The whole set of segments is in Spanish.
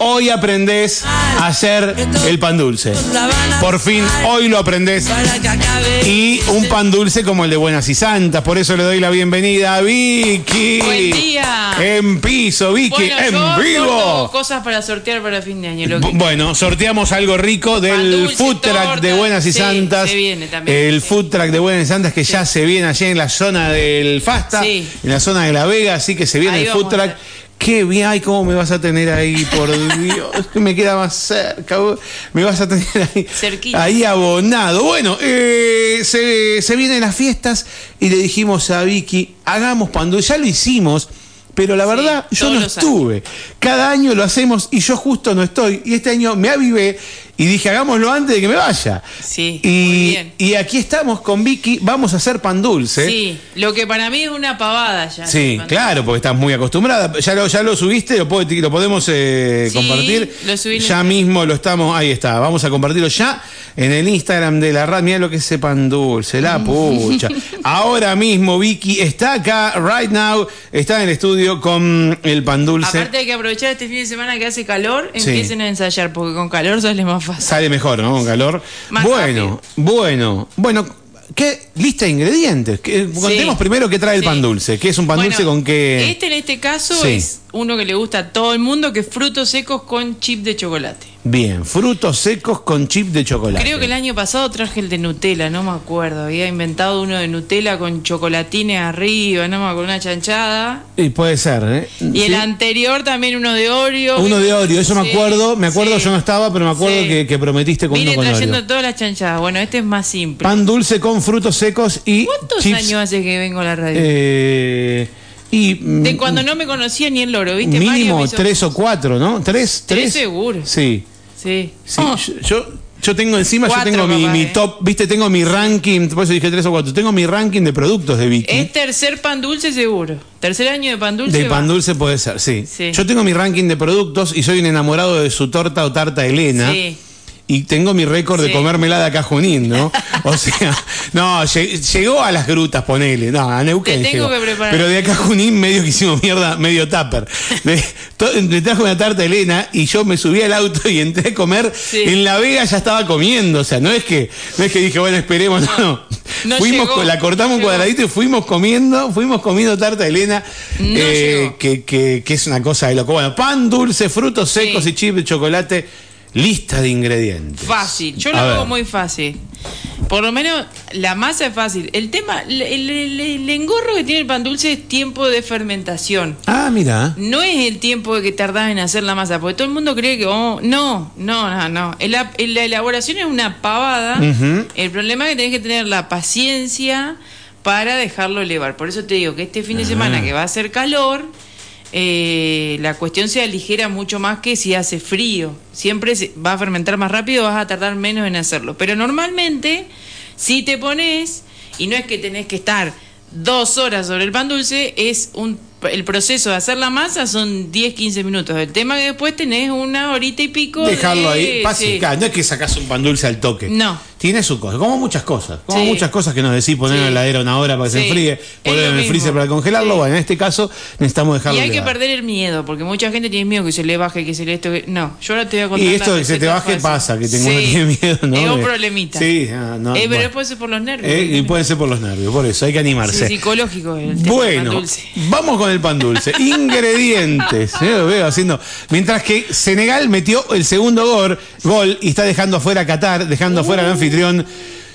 hoy aprendés a hacer el pan dulce. Por fin, hoy lo aprendés. Y un pan dulce como el de Buenas y Santas. Por eso le doy la bienvenida a Vicky. Buen día. En piso, Vicky, Bueno, en yo vivo. cosas para sortear para fin de año. lo que- Bu- Bueno, sorteamos algo rico del dulce, food track torta. de Buenas y Sí, Santas. se viene también, El food track de Buenas y Santas que ya se viene allí en la zona del Fasta, Sí. en la zona de La Vega, así que se viene Ahí el food track. Qué bien, ay, cómo me vas a tener ahí, por Dios, que me queda más cerca, me vas a tener ahí, Cerquita. ahí abonado. Bueno, eh, se, se vienen las fiestas y le dijimos a Vicky, hagamos dulce, ya lo hicimos, pero la Sí, verdad yo no años. estuve. Cada año lo hacemos y yo justo no estoy. Y este año me avivé y dije, hagámoslo antes de que me vaya. Sí, y, muy bien. y aquí estamos con Vicky, vamos a hacer pan dulce. Sí, lo que para mí es una pavada ya. Sí, claro, porque estás muy acostumbrada. Ya lo, ya lo subiste, lo, puedo- lo podemos eh, Sí, compartir. lo subí ya el- mismo lo estamos, ahí está. Vamos a compartirlo ya en el Instagram de la radio. Mira lo que es ese pan dulce, la pucha. Ahora mismo Vicky está acá, right now, está en el estudio con el pan dulce. Aparte hay que aprovechar este fin de semana que hace calor, Sí. empiecen a ensayar, porque con calor sale más fácil. Sale mejor, ¿no? Con calor. Más bueno, bueno, bueno. ¿Qué lista de ingredientes? ¿Qué- contemos primero qué trae el pan dulce. ¿Qué es un pan Bueno, dulce con qué? Este en este caso Sí. es uno que le gusta a todo el mundo, que es frutos secos con chip de chocolate. Bien, frutos secos con chip de chocolate. Creo que el año pasado traje el de Nutella, no me acuerdo. Había inventado uno de Nutella con chocolatines arriba, no me acuerdo, una chanchada. Y puede ser, ¿eh? Y el anterior también uno de Oreo. Uno de Oreo, eso me acuerdo. Me acuerdo, sí. yo no estaba, pero me acuerdo que, que prometiste con Vine uno con trayendo Oreo. todas las chanchadas. Bueno, este es más simple. Pan dulce con frutos secos y ¿Cuántos chips. años hace que vengo a la radio? eh, y de cuando no me conocía ni el loro, ¿viste? Mínimo hizo- tres o cuatro, ¿no? Tres, Tres tres. seguro. Sí. Sí. Sí, Oh, yo, yo, tengo encima, Cuatro, yo tengo mi, mi eh. top, viste, tengo mi ranking, por eso dije tres o cuatro, tengo mi ranking de productos de Vicky. es tercer pan dulce seguro. Tercer año de pan dulce. de pan va. dulce puede ser, sí. Sí. Yo tengo mi ranking de productos y soy un enamorado de su torta o tarta Elena. Sí. Y tengo mi récord de comérmela de acá Junín, ¿no? O sea, no, lle- llegó a las grutas, ponele. No, a Neuquén Te tengo llegó. que. Pero de acá Junín medio que hicimos mierda, medio tupper. Me, trajo una tarta Elena y yo me subí al auto y entré a comer. Sí. En La Vega ya estaba comiendo. O sea, no es que, no es que dije, bueno, esperemos, no. no. No fuimos, llegó, con- la cortamos un cuadradito y fuimos comiendo, fuimos comiendo tarta Elena. Eh, que, que- que es una cosa de loco. Bueno, pan dulce, frutos secos Sí. y chip de chocolate. Lista de ingredientes. Fácil. Yo lo hago muy fácil. Por lo menos la masa es fácil. El tema, el, el- el- el engorro que tiene el pan dulce es tiempo de fermentación. Ah, mira. No es el tiempo que tardás en hacer la masa, porque todo el mundo cree que oh, no, no, no, no. La, la elaboración es una pavada. El problema es que tenés que tener la paciencia para dejarlo elevar. Por eso te digo que este fin de Ah. semana que va a hacer calor, eh, la cuestión se aligera mucho más que si hace frío. Siempre va a fermentar más rápido, vas a tardar menos en hacerlo. Pero normalmente, si te pones, y no es que tenés que estar dos horas sobre el pan dulce, es un el proceso de hacer la masa son 10, 15 minutos. El tema que después tenés una horita y pico. Dejarlo de- ahí. Pase, sí. claro, no es que sacás un pan dulce al toque. No. Tiene su cosa. Como muchas cosas. Como Sí. muchas cosas que nos decís poner en la heladera una hora para que se enfríe, Es poner lo en el freezer para congelarlo. Bueno, en este caso necesitamos dejarlo Y hay que perder el miedo, porque mucha gente tiene miedo que se le baje, que se le esto. que- No, yo ahora te voy a contar. Y esto de que se te baje fácil. pasa, que tengo tiene miedo, ¿no? Es un problemita. Sí, ah, no, Eh, pero bueno. después es por los nervios. Eh, y puede ser por los nervios, por eso hay que animarse. psicológico el tema Bueno, dulce. vamos con el pan dulce. Ingredientes. Yo lo veo haciendo. Mientras que Senegal metió el segundo gol, gol y está dejando afuera a Qatar, dejando afuera al anfitrión.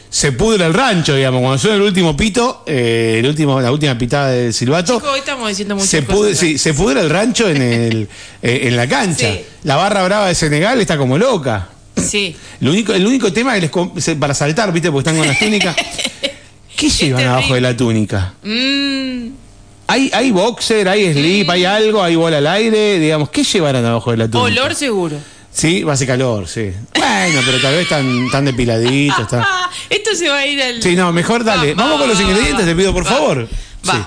Se pudre el rancho, digamos. Cuando suena el último pito, eh, el último, la última pitada del silbato. Hoy estamos diciendo muchas Se, cosas. pudre, sí, se pudre el rancho en, el, eh, en la cancha. Sí. La barra brava de Senegal está como loca. Sí. El único, el único tema que les com- se- para saltar, ¿viste? Porque están con las túnicas. ¿Qué llevan abajo de la túnica? Mm, ¿Hay, hay boxer, hay slip, hay algo, hay bola al aire? Digamos, ¿qué llevarán abajo de la túnica? olor seguro. Sí, va a ser calor, sí. Bueno, pero tal vez están tan depiladitos. Están... Ah, esto se va a ir al. Sí, no, mejor dale. Va, Vamos va, con los ingredientes, va, te pido por favor. Va. Sí.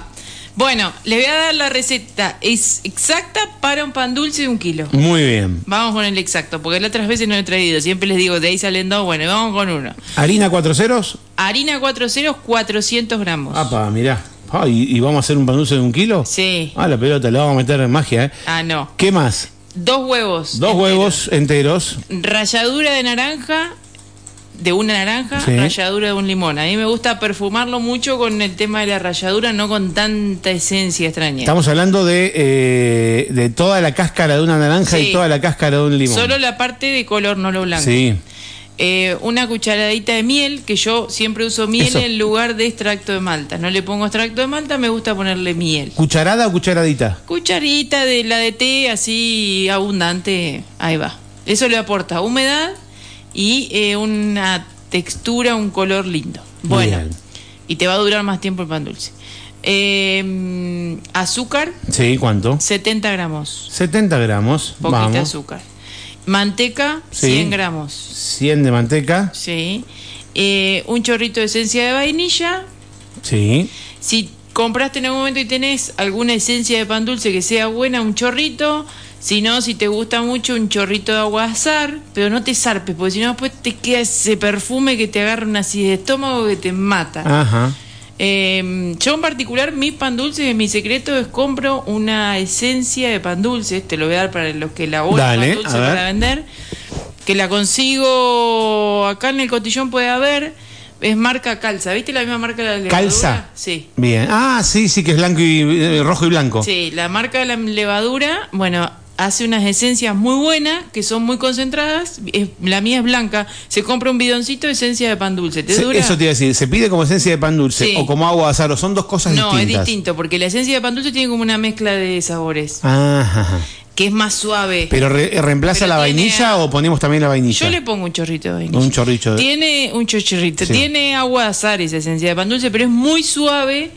Bueno, les voy a dar la receta. Es exacta para un pan dulce de un kilo. Muy bien. Vamos con el exacto, porque las otras veces no he traído. Siempre les digo, de ahí salen dos. Bueno, vamos con uno. Harina cuatro ceros. Harina 4 ceros, 400 gramos. Apa, mirá. Ah, ¿y, y vamos a hacer un pan dulce de un kilo? Sí. Ah, la pelota, le vamos a meter en magia, ¿eh? Ah, no. ¿Qué más? Dos huevos. Dos enteros. huevos enteros. Ralladura de naranja, de una naranja, Sí. ralladura de un limón. A mí me gusta perfumarlo mucho con el tema de la ralladura, no con tanta esencia extraña. Estamos hablando de, eh, de toda la cáscara de una naranja Sí. y toda la cáscara de un limón. Solo la parte de color, no lo blanco. Sí. Eh, una cucharadita de miel, que yo siempre uso miel Eso. en lugar de extracto de malta. No le pongo extracto de malta, me gusta ponerle miel. ¿Cucharada o cucharadita? Cucharita de la de té así abundante, ahí va. Eso le aporta humedad y eh, una textura, un color lindo. Bueno, Bien. y te va a durar más tiempo el pan dulce. Eh, azúcar, Sí, ¿cuánto? 70 gramos, 70 gramos. poquita Vamos. azúcar. Manteca, Sí. 100 gramos. 100 de manteca. Sí. Eh, un chorrito de esencia de vainilla. Sí. Si compraste en algún momento y tenés alguna esencia de pan dulce que sea buena, un chorrito. Si no, si te gusta mucho, un chorrito de agua azar. Pero no te zarpes, porque si no, después te queda ese perfume que te agarra una acidez de estómago que te mata. Ajá. Eh, yo en particular, mi pan dulce, mi secreto es compro una esencia de pan dulce. Te lo voy a dar para los que Dale, pan dulce para vender. Que la consigo acá en el cotillón puede haber. Es marca Calza. ¿Viste la misma marca de la levadura? ¿Calza? Sí. Bien. Ah, sí, sí, que es blanco y eh, rojo y blanco. Sí, la marca de la levadura, bueno, hace unas esencias muy buenas, que son muy concentradas. Es- la mía es blanca. Se compra un bidoncito de esencia de pan dulce. ¿Te Se- dura? Eso te iba a decir, ¿se pide como esencia de pan dulce Sí. o como agua de azar o son dos cosas no, es distintas? distinto, porque la esencia de pan dulce tiene como una mezcla de sabores, Ajá. que es más suave. ¿Pero re- reemplaza Pero la vainilla a- o ponemos también la vainilla? Yo le pongo un chorrito de vainilla. Un chorrito de- Tiene un chorrito. Sí. Tiene agua de azar esa esencia de pan dulce, pero es muy suave,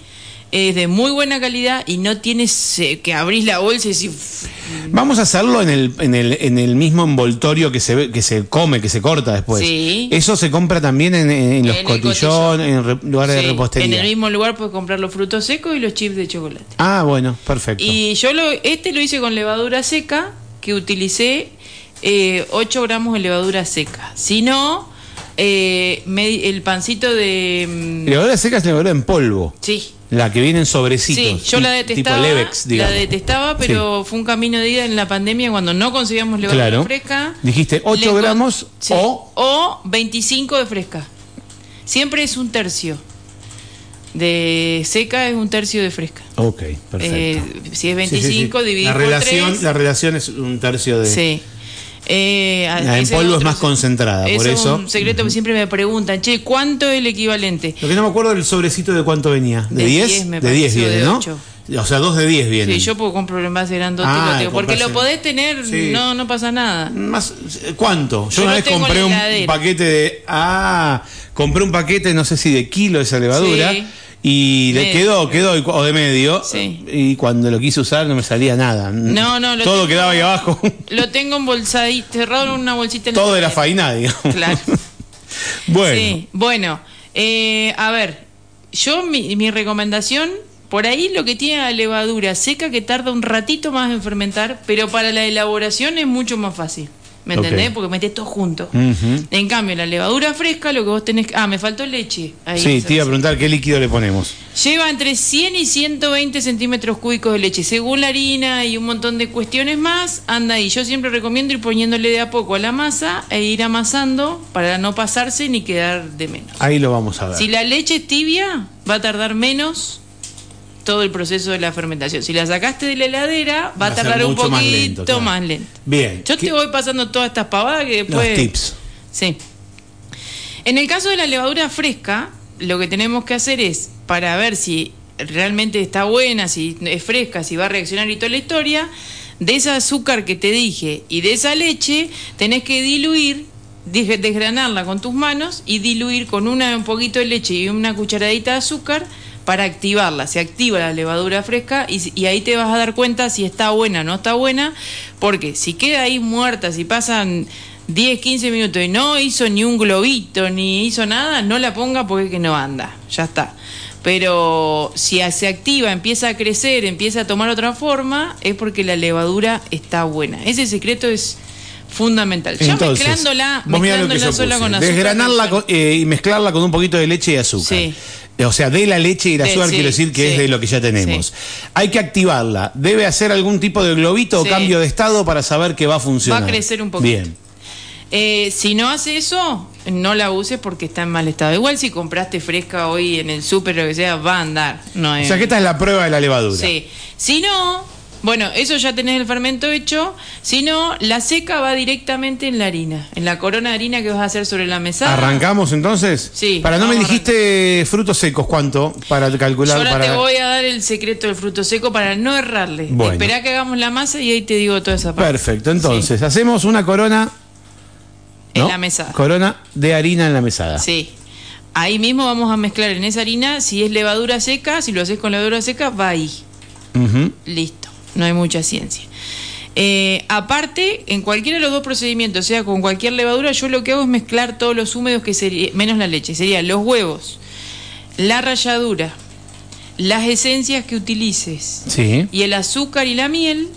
es de muy buena calidad y no tiene ese- que abrís la bolsa y decís, Vamos a hacerlo en el, en el, en el mismo envoltorio que se ve- que se come, que se corta después. Sí. Eso se compra también en, en los cotillón, en re- lugares Sí, de repostería. En el mismo lugar puedes comprar los frutos secos y los chips de chocolate. Ah, bueno, perfecto. Y yo lo, este lo hice con levadura seca, que utilicé eh, 8 gramos de levadura seca. Si no, eh, me- el pancito de... mm, Levadura seca es levadura en polvo. Sí. La que viene en sobrecitos. Sí, yo la detestaba, Tipo Levex, la detestaba, pero fue un camino de ida en la pandemia cuando no conseguíamos levadura Claro. fresca. Dijiste 8 Le con- gramos sí, o- o 25 de fresca. Siempre es un tercio. De seca es un tercio de fresca. Ok, perfecto. Eh, si es Sí, sí, sí. 25, dividido la por relación, tres. La relación es un tercio de... Sí. Eh, en polvo es más concentrada, por eso. Es un secreto que siempre me preguntan, che, ¿cuánto es el equivalente? Lo que no me acuerdo del sobrecito de cuánto venía. ¿De De 10? 10 me de 10 pareció, viene, de ¿no? O sea, dos de 10 vienen. Sí, yo puedo comprar en base grandote, Ah, porque lo podés tener, Sí. no, no pasa nada. Más, ¿Cuánto? Yo, Yo una vez compré un paquete de. Ah, compré un paquete, no sé si de kilo de esa levadura. Sí. Y le Medio. quedó, quedó, o de medio. Sí. Y cuando lo quise usar no me salía nada. No, no, lo Todo tengo- quedaba ahí abajo. Lo tengo embolsadito, cerrado en una bolsita. en Todo era faina, digamos. Claro. bueno. Sí, bueno, eh, a ver, yo mi, mi recomendación, por ahí lo que tiene la levadura seca que tarda un ratito más en fermentar, pero para la elaboración es mucho más fácil. ¿Me entendés? Porque metés todo junto. En cambio, la levadura fresca, lo que vos tenés. Ah, me faltó leche. Ahí, Sí, te iba a preguntar qué líquido le ponemos. Lleva entre 100 y 120 centímetros cúbicos de leche. Según la harina y un montón de cuestiones más, anda ahí. Yo siempre recomiendo ir poniéndole de a poco a la masa e ir amasando para no pasarse ni quedar de menos. Ahí lo vamos a ver. Si la leche es tibia, va a tardar menos todo el proceso de la fermentación. Si la sacaste de la heladera, va, Va a tardar un poquito más lento, claro. más lento. Bien. Yo ¿Qué- te voy pasando todas estas pavadas que Los después... tips. Sí. En el caso de la levadura fresca, lo que tenemos que hacer es, para ver si realmente está buena, si es fresca, si va a reaccionar y toda la historia, de ese azúcar que te dije y de esa leche, tenés que diluir, desgranarla con tus manos y diluir con una, un poquito de leche y una cucharadita de azúcar para activarla. Se activa la levadura fresca y, ahí te vas a dar cuenta si está buena o no está buena, porque si queda ahí muerta, si pasan 10, 15 minutos y no hizo ni un globito, ni hizo nada, no la ponga porque es que no anda, ya está. Pero si se activa, empieza a crecer, empieza a tomar otra forma, es porque la levadura está buena. Ese secreto es fundamental. Ya Entonces, mezclándola, sola puse. con azúcar. Desgranarla con- eh, y mezclarla con un poquito de leche y azúcar. Sí. Eh, O sea, de la leche y el azúcar sí, quiero decir que sí. es de lo que ya tenemos. Sí. Hay que activarla. Debe hacer algún tipo de globito o cambio de estado para saber que va a funcionar. Va a crecer un poquito. Bien. Eh, si no hace eso, no la uses porque está en mal estado. Igual si compraste fresca hoy en el súper o lo que sea, va a andar. No O sea que esta es la prueba de la levadura. Sí. Si no, bueno, eso ya tenés el fermento hecho. Si no, la seca va directamente en la harina, en la corona de harina que vas a hacer sobre la mesa. ¿Arrancamos entonces? Sí, Para no me dijiste frutos secos, ¿cuánto? Para calcular. Yo ahora para... te voy a dar el secreto del fruto seco para no errarle. Bueno. Esperá que hagamos la masa y ahí te digo toda esa parte. Perfecto, entonces, hacemos una corona. En la mesada. Corona de harina en la mesada. Sí. Ahí mismo vamos a mezclar en esa harina, si es levadura seca, si lo haces con levadura seca, va ahí. Listo, no hay mucha ciencia. Eh, aparte, en cualquiera de los dos procedimientos, sea con cualquier levadura, yo lo que hago es mezclar todos los húmedos que sería, menos la leche, serían los huevos, la ralladura, las esencias que utilices Sí. y el azúcar y la miel,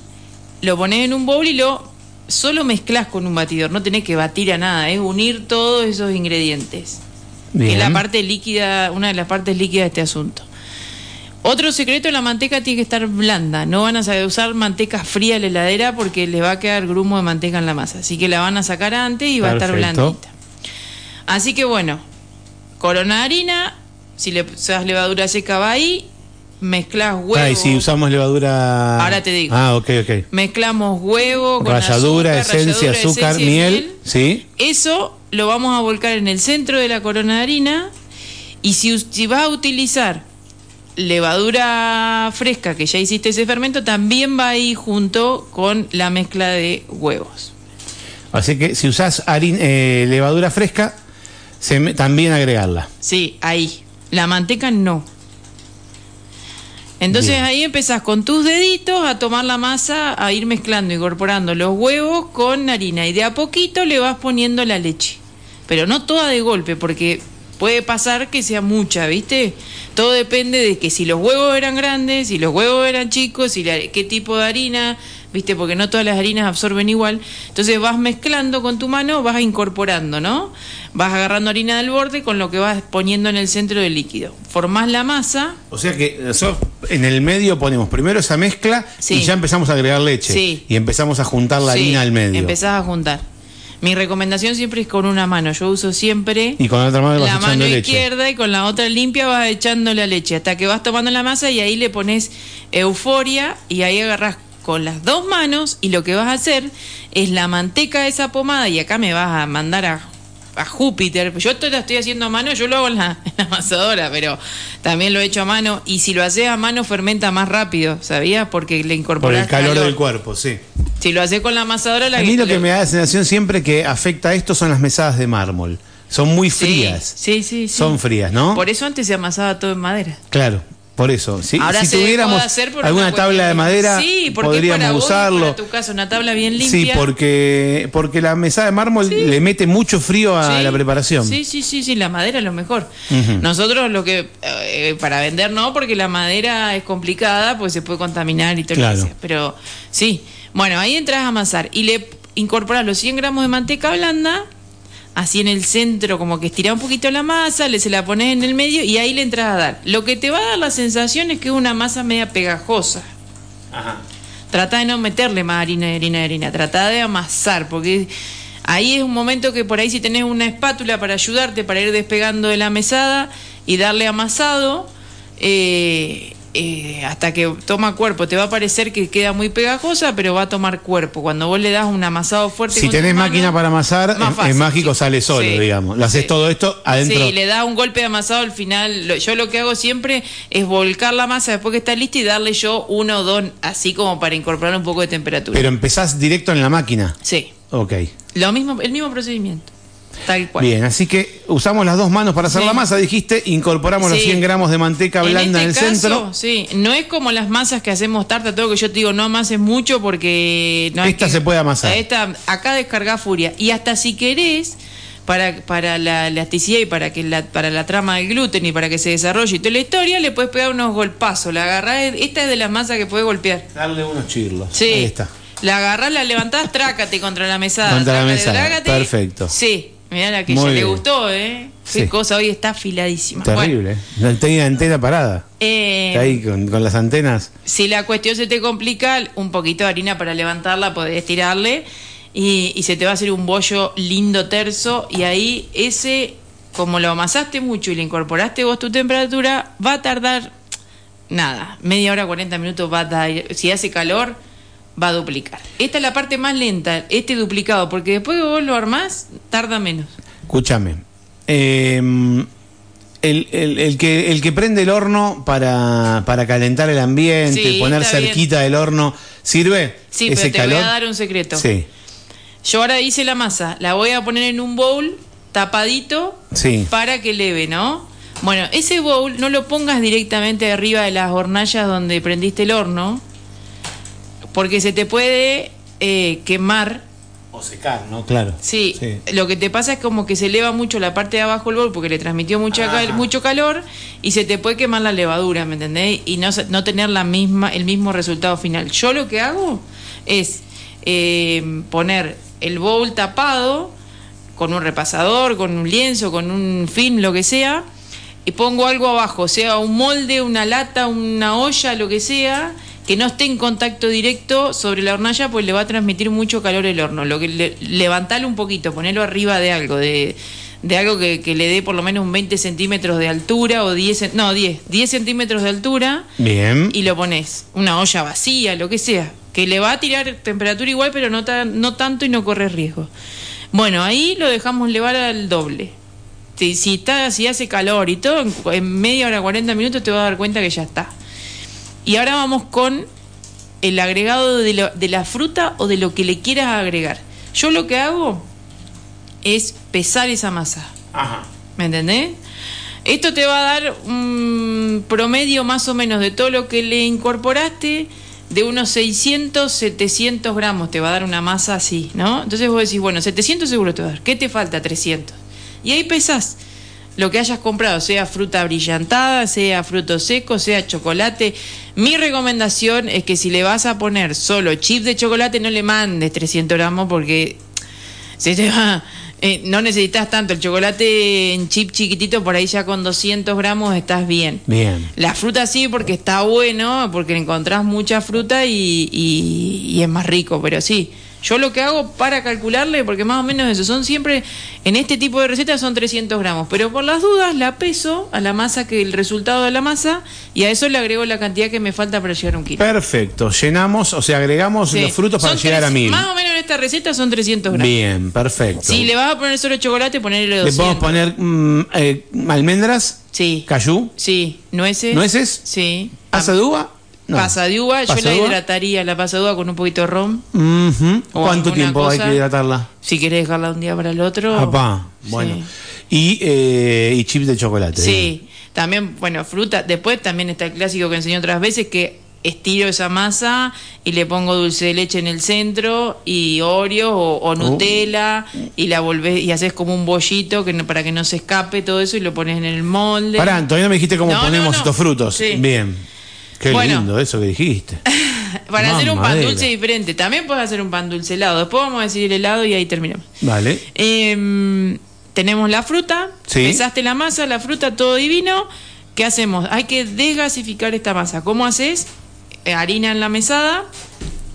lo pones en un bowl y lo solo mezclas con un batidor, no tenés que batir a nada, es unir todos esos ingredientes que Bien. es la parte líquida, una de las partes líquidas de este asunto. Otro secreto, la manteca tiene que estar blanda. No van a saber usar manteca fría en la heladera porque les va a quedar grumo de manteca en la masa. Así que la van a sacar antes y va a estar blandita. Así que bueno, corona de harina, si le usas levadura seca va ahí, mezclas huevo. Ah, y si usamos levadura. Ahora te digo. Ah, ok, ok. Mezclamos huevo con Ralladura, azúcar, esencia, ralladura, azúcar, esencia miel. Sí. eso lo vamos a volcar en el centro de la corona de harina y si, si vas a utilizar levadura fresca que ya hiciste ese fermento, también va ahí junto con la mezcla de huevos. Así que si usás harin- eh, levadura fresca, se también agregarla. Sí, ahí. La manteca no. Entonces Bien. ahí empezás con tus deditos a tomar la masa, a ir mezclando, incorporando los huevos con harina y de a poquito le vas poniendo la leche. Pero no toda de golpe, porque puede pasar que sea mucha, ¿viste? Todo depende de que si los huevos eran grandes, si los huevos eran chicos, si la- qué tipo de harina, ¿viste? Porque no todas las harinas absorben igual. Entonces vas mezclando con tu mano, vas incorporando, ¿no? Vas agarrando harina del borde con lo que vas poniendo en el centro del líquido. Formás la masa, O sea que nosotros en el medio ponemos primero esa mezcla Sí. y ya empezamos a agregar leche. Sí. Y empezamos a juntar la Sí, harina al medio. Empezás a juntar. Mi recomendación siempre es con una mano. Yo uso siempre Y con la otra mano la mano leche. izquierda y con la otra limpia vas echando la leche hasta que vas tomando la masa y ahí le pones euforia y ahí agarras con las dos manos y lo que vas a hacer es la manteca de esa pomada y acá me vas a mandar a, a Júpiter. Yo esto lo estoy haciendo a mano, yo lo hago en la, en la amasadora, pero también lo he hecho a mano y si lo haces a mano fermenta más rápido, ¿sabías? Porque le Por incorporas el calor, del cuerpo, sí. Si lo haces con la amasadora, la A mí lo que lo- me da la sensación siempre que afecta a esto son las mesadas de mármol. Son muy Sí, frías. Sí, sí, sí. Son frías, ¿no? Por eso antes se amasaba todo en madera. Claro, por eso. Si, Ahora si tuviéramos alguna una tabla de madera, sí, podríamos para vos usarlo. para tu casa, una tabla bien Sí, limpia. porque, porque la mesada de mármol le mete mucho frío a Sí, la preparación. Sí, sí, sí, sí, la madera es lo mejor. Nosotros lo que, eh, para vender no, porque la madera es complicada, pues se puede contaminar y todo Claro. lo que sea. Pero sí, bueno, ahí entras a amasar y le incorporas los 100 gramos de manteca blanda, así en el centro, como que estirás un poquito la masa, le se la pones en el medio y ahí le entras a dar. Lo que te va a dar la sensación es que es una masa media pegajosa. Trata de no meterle más harina, harina, harina. Trata de amasar, porque ahí es un momento que por ahí si tenés una espátula para ayudarte, para ir despegando de la mesada y darle amasado, eh, eh, hasta que toma cuerpo. Te va a parecer que queda muy pegajosa, pero va a tomar cuerpo. Cuando vos le das un amasado fuerte Si con tenés mano, máquina para amasar, más es- fácil, es mágico, sí. sale solo, Sí. digamos. Lo haces Sí. todo esto adentro. Sí, le da un golpe de amasado al final. Lo- Yo lo que hago siempre es volcar la masa después que está lista y darle yo uno o dos, así como para incorporar un poco de temperatura. Pero empezás directo en la máquina. sí, Ok. lo mismo, el mismo procedimiento. Tal cual. Bien, así que usamos las dos manos para hacer Sí. la masa, dijiste, incorporamos los Sí. 100 gramos de manteca blanda en, este el caso, centro. Sí, no es como las masas que hacemos tarta, todo que yo te digo, no amases mucho porque... No es Esta que- se puede amasar. Esta, acá descarga furia. Y hasta si querés, para, para la elasticidad y para que la, para la trama del gluten y para que se desarrolle y toda la historia, le puedes pegar unos golpazos. La agarrás, esta es de las masas que puedes golpear. Darle unos chirlos. Sí. Ahí está. La agarrás, la levantás, trácate contra la mesada. Contra la mesada, trácate. perfecto. Sí, mirá la que Muy ya le gustó, ¿eh? Qué Sí. cosa, hoy está afiladísima. Bueno, Terrible. No tenía antena parada. eh, Está ahí con, con las antenas. si la cuestión se te complica, un poquito de harina para levantarla, podés tirarle y, y se te va a hacer un bollo lindo terso y ahí ese, como lo amasaste mucho y le incorporaste vos tu temperatura, va a tardar nada, media hora, 40 minutos va a dar, si hace calor, va a duplicar. Esta es la parte más lenta, este duplicado, porque después que vos lo armás, tarda menos. Escúchame. Eh, el, el- el que, el que prende el horno para, para calentar el ambiente, Sí, poner bien. cerquita del horno, ¿sirve? Sí, ese pero te calor? voy a dar un secreto. Sí, Yo ahora hice la masa, la voy a poner en un bowl tapadito sí. para que leve, ¿no? Bueno, ese bowl no lo pongas directamente arriba de las hornallas donde prendiste el horno, porque se te puede eh, quemar. O secar, ¿no? Claro. Sí, lo que te pasa es como que se eleva mucho la parte de abajo del bowl porque le transmitió mucha cal- Ajá. mucho calor y se te puede quemar la levadura, ¿me entendés? Y no, se- no tener la misma, el mismo resultado final. Yo lo que hago es eh, poner el bowl tapado con un repasador, con un lienzo, con un film, lo que sea, y pongo algo abajo, sea un molde, una lata, una olla, lo que sea, que no esté en contacto directo sobre la hornalla, pues le va a transmitir mucho calor el horno. Lo que le- levantalo un poquito, ponerlo arriba de algo, de, de algo que, que le dé por lo menos un 20 centímetros de altura o 10, cen- no, 10, 10 centímetros de altura Bien. y lo pones. Una olla vacía, lo que sea. Que le va a tirar temperatura igual, pero no, tan- no tanto y no corre riesgo. Bueno, ahí lo dejamos levar al doble. Si, si, está, si hace calor y todo, en, en media hora, 40 minutos te vas a dar cuenta que ya está. Y ahora vamos con el agregado de, lo- de la fruta o de lo que le quieras agregar. Yo lo que hago es pesar esa masa. Ajá. ¿Me entendés? Esto te va a dar un promedio más o menos de todo lo que le incorporaste, de unos 600, 700 gramos te va a dar una masa así, ¿no? Entonces vos decís, bueno, 700 seguro te va a dar, ¿qué te falta? 300. Y ahí pesás lo que hayas comprado, sea fruta brillantada, sea fruto seco, sea chocolate. Mi recomendación es que si le vas a poner solo chip de chocolate, no le mandes 300 gramos porque se te va. eh, no necesitas tanto. El chocolate en chip chiquitito, por ahí ya con 200 gramos estás bien. Bien. La fruta sí, porque está bueno, porque encontrás mucha fruta y, y- y es más rico, pero sí. Yo lo que hago para calcularle, porque más o menos eso, son siempre, en este tipo de recetas son 300 gramos, pero por las dudas la peso a la masa, que el resultado de la masa, y a eso le agrego la cantidad que me falta para llegar a un kilo. Perfecto. Llenamos, o sea, agregamos Sí. los frutos para Son llegar a mil. Más o menos en esta receta son 300 gramos. Bien, perfecto. Si le vas a poner solo chocolate, ponerle Le 200. podemos poner mm, eh, almendras, Sí. cayú, Sí. ¿Nueces? nueces, Sí. pasa de uva. No. Pasa de uva, yo ¿Pasa la de hidrataría la pasa de uva con un poquito de ron. O ¿Cuánto tiempo hay que hidratarla? Si querés dejarla un día para el otro. Papá, bueno. Sí. Y, eh, y chips de chocolate. Sí, también, bueno, fruta. Después también está el clásico que enseñé otras veces que estiro esa masa y le pongo dulce de leche en el centro y Oreo o, Oh. o Nutella y la volvés y haces como un bollito que no- para que no se escape todo eso y lo pones en el molde. Pará, todavía no me dijiste cómo No, ponemos no. estos frutos. Sí. Bien. Qué Bueno. lindo eso que dijiste. para hacer un pan dulce diferente. También puedes hacer un pan dulce helado. Después vamos a decir el helado y ahí terminamos. Vale. Em, tenemos la fruta, Sí. pesaste la masa, la fruta, todo divino. ¿Qué hacemos? Hay que desgasificar esta masa. ¿Cómo haces? Eh, harina en la mesada,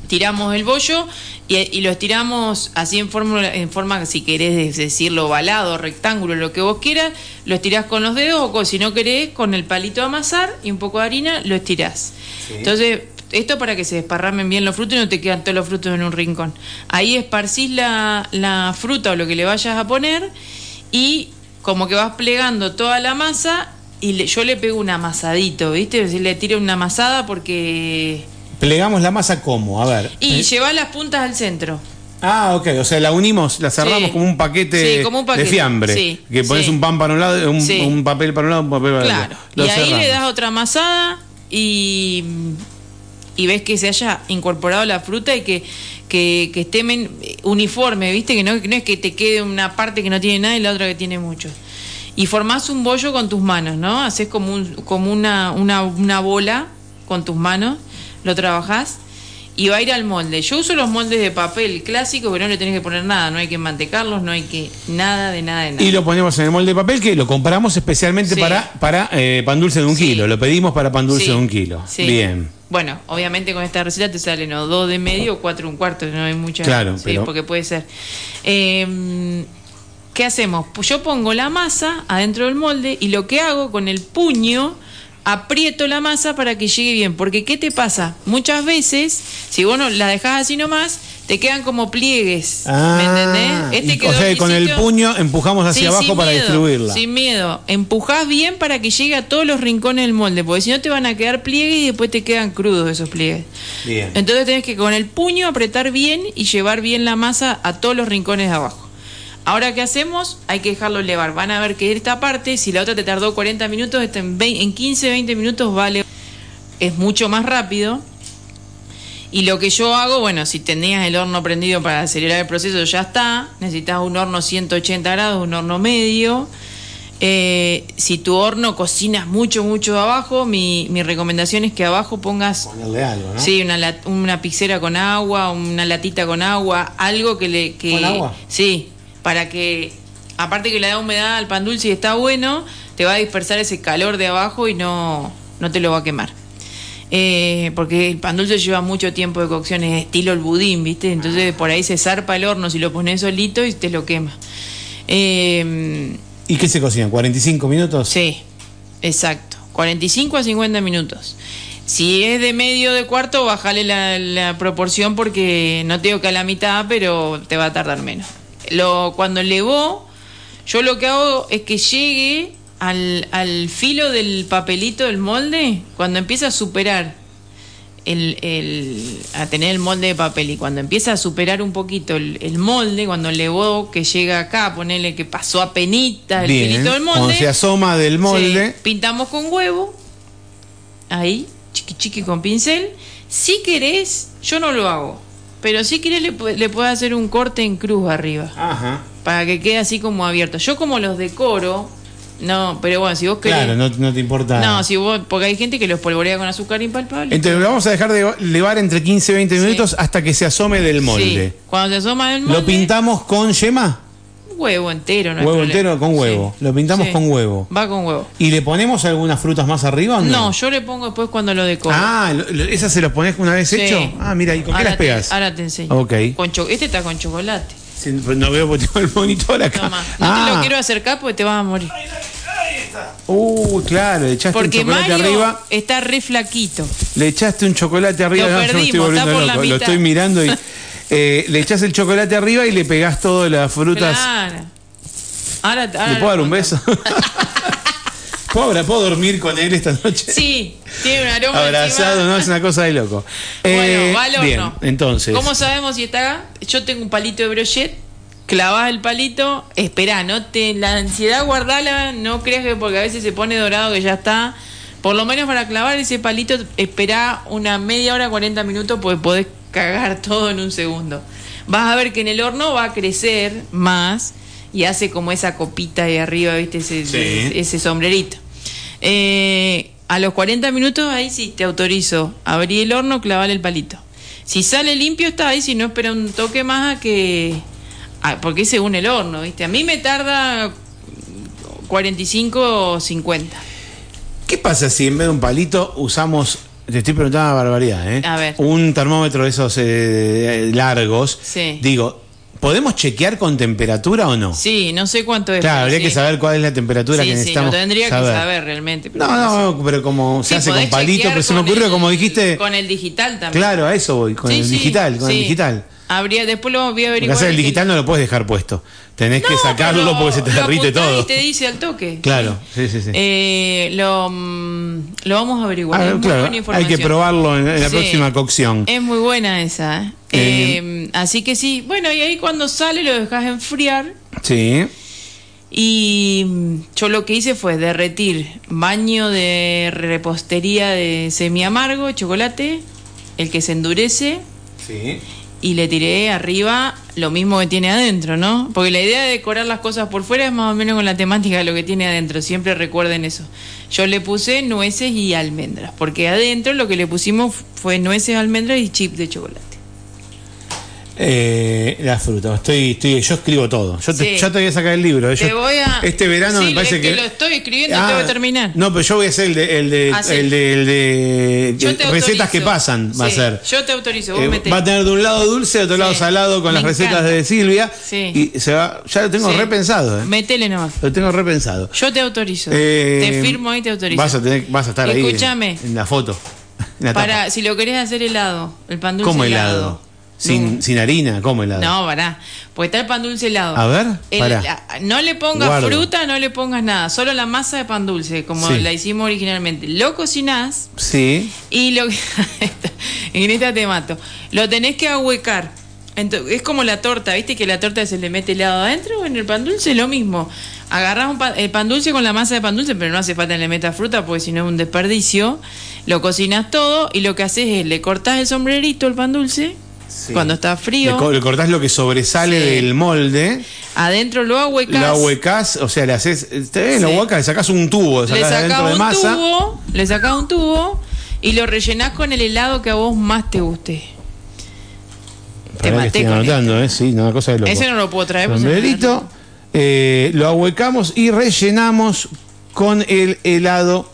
tiramos el bollo y, y lo estiramos así en forma, en forma, si querés decirlo, ovalado, rectángulo, lo que vos quieras, lo estirás con los dedos o con- si no querés, con el palito de amasar y un poco de harina, lo estirás. Entonces, esto para que se desparramen bien los frutos y no te quedan todos los frutos en un rincón. Ahí esparcís la, la fruta o lo que le vayas a poner y como que vas plegando toda la masa y le- yo le pego un amasadito, ¿viste? Es decir, le tiro una amasada porque... Plegamos la masa como, a ver. Y Eh, llevas las puntas al centro. Ah, ok, o sea, la unimos, la cerramos Sí. como un paquete Sí, como un paquete, de fiambre. sí, que pones un pan para un lado, un, papel para un lado, un papel para el Claro. otro. Lo y ahí cerramos. le das otra amasada y, y ves que se haya incorporado la fruta y que, que, que esté men- uniforme, ¿viste? Que no, que no es que te quede una parte que no tiene nada y la otra que tiene mucho. Y formás un bollo con tus manos, ¿no? Haces como, un, como una, una, una bola con tus manos, lo trabajás y va a ir al molde. Yo uso los moldes de papel clásicos que no le tenés que poner nada, no hay que mantecarlos, no hay que nada de nada de nada. Y lo ponemos en el molde de papel que lo compramos especialmente Sí. para, para eh, pan dulce de un Sí. kilo. Lo pedimos para pan dulce Sí, de un kilo. Bien. Bueno, obviamente con esta receta te salen o dos de medio o cuatro un cuarto, no hay mucha. Claro, sí, pero- porque puede ser. Eh, ¿Qué hacemos? Pues yo pongo la masa adentro del molde y lo que hago con el puño aprieto la masa para que llegue bien. Porque ¿qué te pasa? Muchas veces, si vos no la dejás así nomás, te quedan como pliegues. ¿Me entendés? Este Ah, y- o sea, con el puño empujamos hacia Sí, abajo para miedo, distribuirla. Sin miedo. Empujás bien para que llegue a todos los rincones del molde, porque si no te van a quedar pliegues y después te quedan crudos esos pliegues. Bien. Entonces tenés que con el puño apretar bien y llevar bien la masa a todos los rincones de abajo. Ahora, ¿qué hacemos? Hay que dejarlo elevar. Van a ver que esta parte, si la otra te tardó 40 minutos, esta en, 20 en 15, 20 minutos vale. Es mucho más rápido. Y lo que yo hago, bueno, si tenías el horno prendido para acelerar el proceso, ya está. Necesitas un horno 180 grados, un horno medio. Eh, si tu horno cocinas mucho, mucho abajo, mi, mi recomendación es que abajo pongas Ponerle algo, ¿no? Sí, una, una pixera con agua, una latita con agua, algo que le... Que, ¿Con agua? Sí, para que, aparte que le da humedad al pan dulce y está bueno, te va a dispersar ese calor de abajo y no, no te lo va a quemar. Eh, porque el pan dulce lleva mucho tiempo de cocción, es estilo el budín, ¿viste? Entonces por ahí se zarpa el horno si lo pones solito y te lo quema. Eh, ¿Y qué se cocinan? ¿45 minutos? Sí, exacto. 45 a 50 minutos. Si es de medio de cuarto, bajale la, la proporción porque no te digo que a la mitad, pero te va a tardar menos. Lo, cuando elevó, yo lo que hago es que llegue al, al filo del papelito del molde, cuando empieza a superar el, el- a tener el molde de papel y cuando empieza a superar un poquito el, el molde, cuando elevó que llega acá, ponele que pasó a penita el Bien. filito del molde. Cuando se asoma del molde. Sí, pintamos con huevo. Ahí, chiqui chiqui con pincel. Si querés, yo no lo hago. Pero si querés le, le puedes hacer un corte en cruz arriba. Ajá. Para que quede así como abierto. Yo como los decoro. No, pero bueno, si vos querés. Claro, no, no te importa. No, si vos. Porque hay gente que los polvorea con azúcar impalpable. Entonces lo vamos a dejar de levar entre 15 y 20 Sí. minutos hasta que se asome del molde. Sí. Cuando se asoma del molde. ¿Lo pintamos con yema? Huevo entero, no hay Huevo problema. entero con huevo. Lo pintamos con huevo. Va con huevo. ¿Y le ponemos algunas frutas más arriba o no? No, yo le pongo después cuando lo decoro. Ah, lo- lo- ¿esas se los pones una vez Sí. hecho? Ah, mira, ¿y con qué Ahora las pegas? Ahora te enseño. Ok. Con cho- este está con chocolate. Sí, pero no veo porque tengo el monitor acá. Toma. No ah, te lo quiero acercar porque te vas a morir. Uh, claro, le echaste Porque un chocolate Mario arriba. está re flaquito. Le echaste un chocolate arriba. Lo no, yo me estoy perdimos, está volviendo por la loco. Lo mitad. estoy mirando y. eh, le echás el chocolate arriba y le pegás todas las frutas. Claro. Ahora, ahora ¿Le puedo dar un beso? contamos. ¿Puedo, ¿Puedo dormir con él esta noche? Sí, tiene un aroma. Abrazado, encima. ¿no? Es una cosa de loco. Bueno, Eh. Bien, entonces. ¿Cómo sabemos si está? Yo tengo un palito de brochet, clavás el palito, esperá, no te, la ansiedad guardala, no creas que porque a veces se pone dorado que ya está. Por lo menos para clavar ese palito, esperá una media hora, 40 minutos, porque podés cagar todo en un segundo. Vas a ver que en el horno va a crecer más y hace como esa copita de arriba, ¿viste? Ese, Sí. ese- ese sombrerito. Eh, a los 40 minutos, ahí sí te autorizo. Abrí el horno, clavar el palito. Si sale limpio, está ahí. Si no, espera un toque más a que. ah, porque según el horno, ¿viste? A mí me tarda 45 o 50. ¿Qué pasa si en vez de un palito usamos, te estoy preguntando una barbaridad, ¿eh? A ver. Un termómetro de esos eh, largos. Sí. Digo, ¿podemos chequear con temperatura o no? Sí, no sé cuánto es. Claro, habría sí. que saber cuál es la temperatura Sí, que sí, necesitamos. lo tendría saber. que saber realmente. No, no no, pero como se Sí, hace con palito, pero se me ocurrió, el- como dijiste. Con el digital también. Claro, a eso voy, con Sí, el sí, digital, con el sí. digital. Habría, después lo voy a averiguar. el que- digital no lo puedes dejar puesto. Tenés que sacarlo pero porque se te lo derrite todo. Y te dice al toque. Claro, sí, sí, sí. Eh, lo, mm, lo vamos a averiguar. Ah, es muy claro, hay que probarlo en, en la Sí. próxima cocción. Es muy buena esa. ¿eh? Eh, Eh, así que sí. Bueno, y ahí cuando sale lo dejas enfriar. Sí. Y mm, yo lo que hice fue derretir baño de repostería de semi amargo, chocolate, el que se endurece. Sí. Y le tiré arriba lo mismo que tiene adentro, ¿no? Porque la idea de decorar las cosas por fuera es más o menos con la temática de lo que tiene adentro. Siempre recuerden eso. Yo le puse nueces y almendras, porque adentro lo que le pusimos fue nueces, almendras y chip de chocolate. Eh, la fruta, estoy, estoy, yo escribo todo. Yo te, Sí. ya te voy a sacar el libro. Yo- Te voy a- Este verano Sí, me parece es que. que lo estoy escribiendo, Ah, tengo que terminar. No, pero yo voy a hacer el de, el de, Ah, sí. el de, el de- Yo te recetas que pasan, va a ser. Yo te autorizo, vos Eh, metés. va a tener de un lado dulce, de otro lado salado con Me las recetas de Silvia. Sí. Y se va, ya lo tengo repensado, ¿eh? Metele nomás. Lo tengo repensado. Yo te autorizo. Eh, te firmo ahí, te autorizo. Vas a, tener, vas a estar ahí. Escúchame. En, en la foto. en la Para, si lo querés hacer helado, el pan dulce ¿Cómo helado. helado? Sin, No. sin harina, ¿cómo helado? No, pará. Porque está el pan dulce helado. A ver, El- pará. la- no le pongas Guardo. fruta, no le pongas nada. Solo la masa de pan dulce, como Sí. la hicimos originalmente. Lo cocinás Sí. y lo en esta te mato. Lo tenés que ahuecar. Ento- es como la torta, ¿viste? Que la torta se le mete helado adentro. En el pan dulce lo mismo. Agarrás un pa- el pan dulce con la masa de pan dulce, pero no hace falta que le metas fruta porque si no es un desperdicio. Lo cocinas todo y lo que haces es le cortás el sombrerito al pan dulce Sí. cuando está Le, frío. co- le cortás lo que sobresale Sí. del molde, Adentro lo ahuecás. lo ahuecás, o sea, le haces. Está bien, lo Sí. ahuecas, le sacás un tubo, le le sacás de sacás de un masa. tubo, le sacás un tubo y lo rellenás con el helado que a vos más te guste. Te Pará maté con anotando, ¿eh? Sí, no, una cosa de loco. Ese no lo puedo traer. me Sombrerito, eh, lo ahuecamos y rellenamos con el helado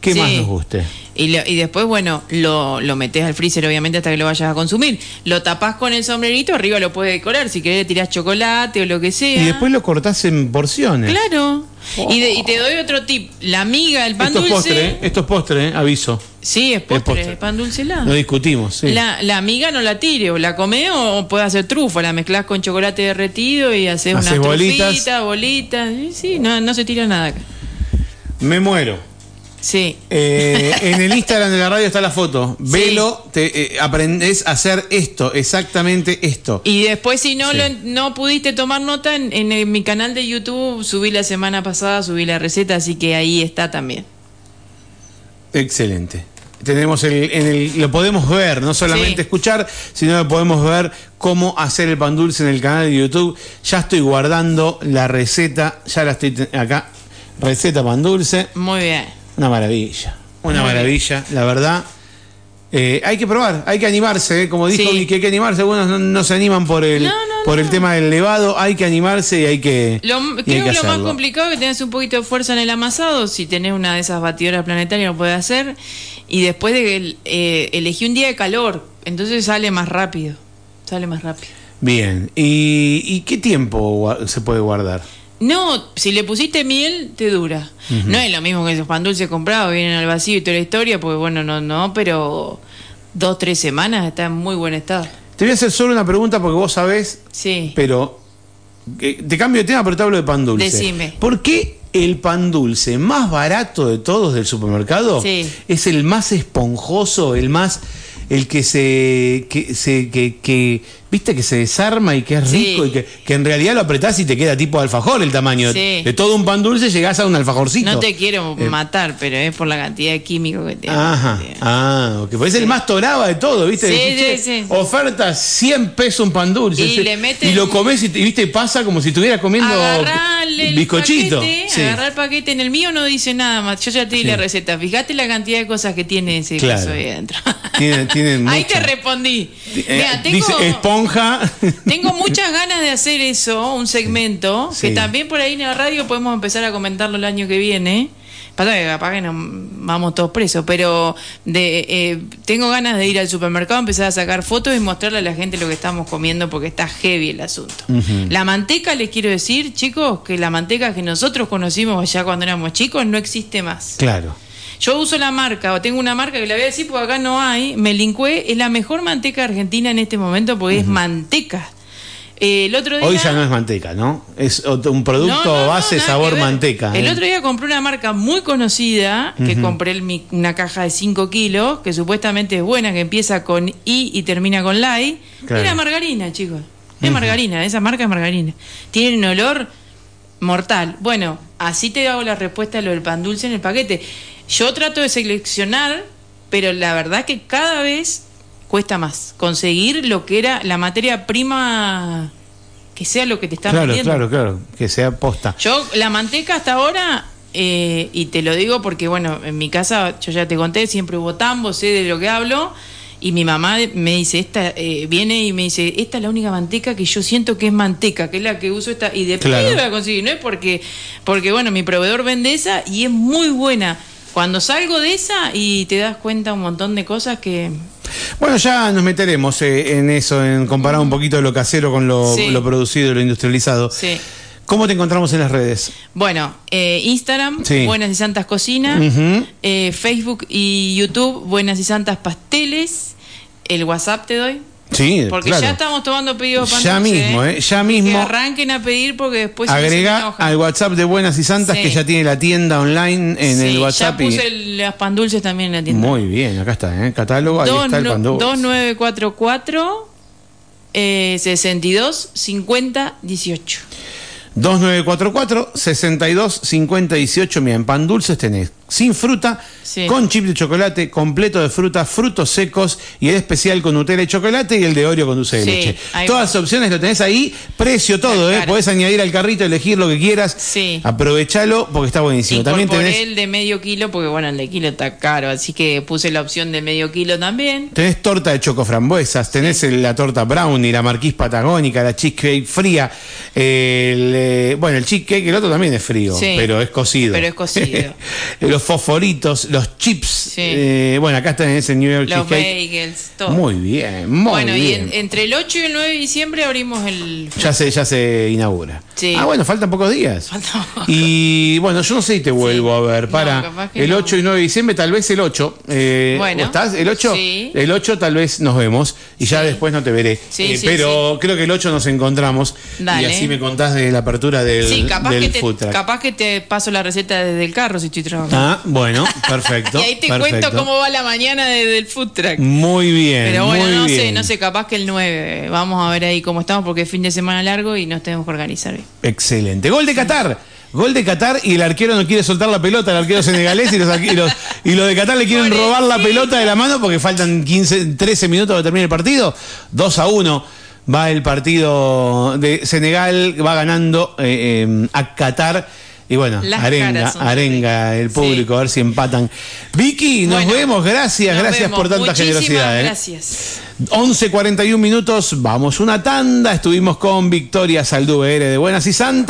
que más nos guste. Y, lo- y después, bueno, lo, lo metés al freezer, obviamente, hasta que lo vayas a consumir. Lo tapás con el sombrerito, arriba lo puedes decorar. Si querés, le tirás chocolate o lo que sea. Y después lo cortás en porciones. Claro. Y, de- y te doy otro tip. La amiga del pan Esto es dulce. postre, ¿eh? esto es postre, ¿eh? aviso. Sí, es postre, postre. pan dulce helado. Lo discutimos, sí. La, la amiga no la tire, o la come o puede hacer trufa, la mezclás con chocolate derretido y haces unas bolitas. trufitas, bolitas. Sí, Sí, no, no se tira nada acá. Me muero. Sí. Eh, en el Instagram de la radio está la foto. Sí. Velo, te eh, aprendes a hacer esto, exactamente esto. Y después, si no Sí. lo, no pudiste tomar nota, en, en, mi canal de YouTube subí la semana pasada, subí la receta, así que ahí está también. Excelente. Tenemos el, en el, lo podemos ver, no solamente Sí. escuchar, sino que podemos ver cómo hacer el pan dulce en el canal de YouTube. Ya estoy guardando la receta, ya la estoy acá. Receta pan dulce, Muy bien. Una maravilla, una maravilla, la verdad. Eh, hay que probar, hay que animarse, ¿eh? como dijo Sí. Vicky, hay que animarse. Algunos no, no se animan por el, No, no, por el tema del levado, hay que animarse y hay que. Lo, y hay creo que lo más complicado es que tengas un poquito de fuerza en el amasado. Si tenés una de esas batidoras planetarias, lo puedes hacer. Y después de que eh, elegí un día de calor, entonces sale más rápido. Sale más rápido. Bien, ¿y, y qué tiempo se puede guardar? No, si le pusiste miel, te dura. No es lo mismo que esos pan dulces comprados, vienen al vacío y toda la historia, porque bueno, no, no, pero dos, tres semanas está en muy buen estado. Te voy a hacer solo una pregunta porque vos sabés, Sí. pero eh, te cambio de tema, pero te hablo de pan dulce. Decime. ¿Por qué el pan dulce más barato de todos del supermercado Sí. es el más esponjoso, el más el que se que se que, que viste que se desarma y que es Sí. rico y que, que en realidad lo apretás y te queda tipo alfajor el tamaño Sí. de todo un pan dulce llegás a un alfajorcito. No te quiero Eh, matar, pero es por la cantidad de químicos que tiene. Ajá, ah, ok. Pues es el más toraba de todo, ¿viste? Sí, Decís. Oferta 100 pesos un pan dulce. Y le meten- y lo comes y, te- viste, pasa como si estuvieras comiendo Agarrale bizcochito. paquete, agarrá el paquete. En el mío no dice nada más. Yo ya te di la receta. Fíjate la cantidad de cosas que tiene ese Claro. ahí adentro. Tiene- tiene Ahí te respondí. Eh, Mira, tengo, Dice esponja. tengo muchas ganas de hacer eso, un segmento, Sí. que también por ahí en la radio podemos empezar a comentarlo el año que viene. Pasa que capaz que nos vamos todos presos, pero de, eh, tengo ganas de ir al supermercado, empezar a sacar fotos y mostrarle a la gente lo que estamos comiendo porque está heavy el asunto. La manteca, les quiero decir, chicos, que la manteca que nosotros conocimos allá cuando éramos chicos no existe más. claro. Yo uso la marca, o tengo una marca que la voy a decir porque acá no hay, Melincué, es la mejor manteca argentina en este momento porque es manteca. Eh, el otro día... Hoy ya no es manteca, ¿no? Es un producto No, no, no, base sabor manteca. El ¿eh? otro día compré una marca muy conocida, que compré el una caja de 5 kilos, que supuestamente es buena, que empieza con I y termina con LAI. Claro. Era margarina, chicos. Es margarina, esa marca es margarina. Tiene un olor mortal. Bueno, así te hago la respuesta a lo del pan dulce en el paquete. Yo trato de seleccionar, pero la verdad que cada vez cuesta más conseguir lo que era la materia prima que sea lo que te están Claro, vendiendo. claro, claro, que sea posta. Yo la manteca hasta ahora, eh, y te lo digo porque, bueno, en mi casa, yo ya te conté, siempre hubo tambo, sé de lo que hablo, y mi mamá me dice, esta eh, viene y me dice, esta es la única manteca que yo siento que es manteca, que es la que uso esta, y después Claro. voy a conseguir, no es porque, porque, bueno, mi proveedor vende esa y es muy buena. Cuando salgo de esa y te das cuenta un montón de cosas que... Bueno, ya nos meteremos eh, en eso, en comparar un poquito lo casero con lo, Sí. lo producido y lo industrializado. Sí. ¿Cómo te encontramos en las redes? Bueno, eh, Instagram, Sí. Buenas y Santas Cocina, eh, Facebook y YouTube, Buenas y Santas Pasteles, el WhatsApp te doy. Sí, Porque claro. ya estamos tomando pedidos para Ya mismo, ¿eh? Ya Que mismo. arranquen a pedir porque después se Agrega enojan. al WhatsApp de Buenas y Santas Sí. que ya tiene la tienda online en Sí, el WhatsApp. Ya y- puse el- las pan dulces también en la tienda. Muy bien, acá está, ¿eh? Catálogo, ahí Dos está el no- pan dulce. 2944 eh, 62 50 18. 2944 62 50 18. Mira, en pan dulces tenés sin fruta, Sí. con chip de chocolate, completo de fruta, frutos secos y el especial con Nutella y chocolate y el de Oreo con dulce de Sí, leche. Todas las opciones lo tenés ahí, precio todo, ¿eh? Claro. Podés añadir al carrito, elegir lo que quieras. Sí. Aprovechalo porque está buenísimo. También Incorporé tenés, el de medio kilo porque bueno, el de kilo está caro, así que puse la opción de medio kilo también. tenés torta de chocoframbuesas, tenés la torta brownie, la marquís patagónica, la cheesecake fría, el, eh, bueno, el cheesecake, el otro también es frío, pero es cocido. Pero es cocido. los fosforitos, los chips. Sí. eh, bueno, acá tenés el New York Los Cheesecake. bagels, todo. Muy bien, muy bueno, y bien. en- entre el 8 y el 9 de diciembre abrimos el... Ya se, ya se inaugura. Sí. Ah, bueno, faltan pocos días. Faltan pocos. Y bueno, yo no sé si te vuelvo a ver. No, Para capaz que el no. 8 y 9 de diciembre, tal vez el 8. Eh, Bueno. ¿o ¿Estás? ¿El 8? Sí. El 8 tal vez nos vemos y ya después no te veré. Sí, Eh, sí, pero creo que el 8 nos encontramos y Dale. así me contás de la apertura del, Sí, capaz del que, te, food truck. capaz que te paso la receta desde el carro si estoy trabajando. Ah, bueno, perfecto. y ahí te perfecto. cuento cómo va la mañana desde el food truck. Muy bien. Pero bueno, muy no bien. sé, no sé, capaz que el 9. Vamos a ver ahí cómo estamos porque es fin de semana largo y nos tenemos que organizar bien. Excelente. Gol de Qatar. Gol de Qatar y el arquero no quiere soltar la pelota, el arquero senegalés y los, y los, y los de Qatar le quieren robar la pelota de la mano porque faltan 15, 13 minutos para terminar el partido. 2 a 1 va el partido de Senegal, va ganando eh, eh, a Qatar. Y bueno, Las arenga, arenga el público, a ver si empatan. Vicky, nos Bueno, vemos, gracias, nos gracias vemos. por tanta Muchísimas generosidad. ¿eh? Gracias. 11.41 minutos, vamos una tanda, estuvimos con Victoria Saldú, de Buenas y Santas.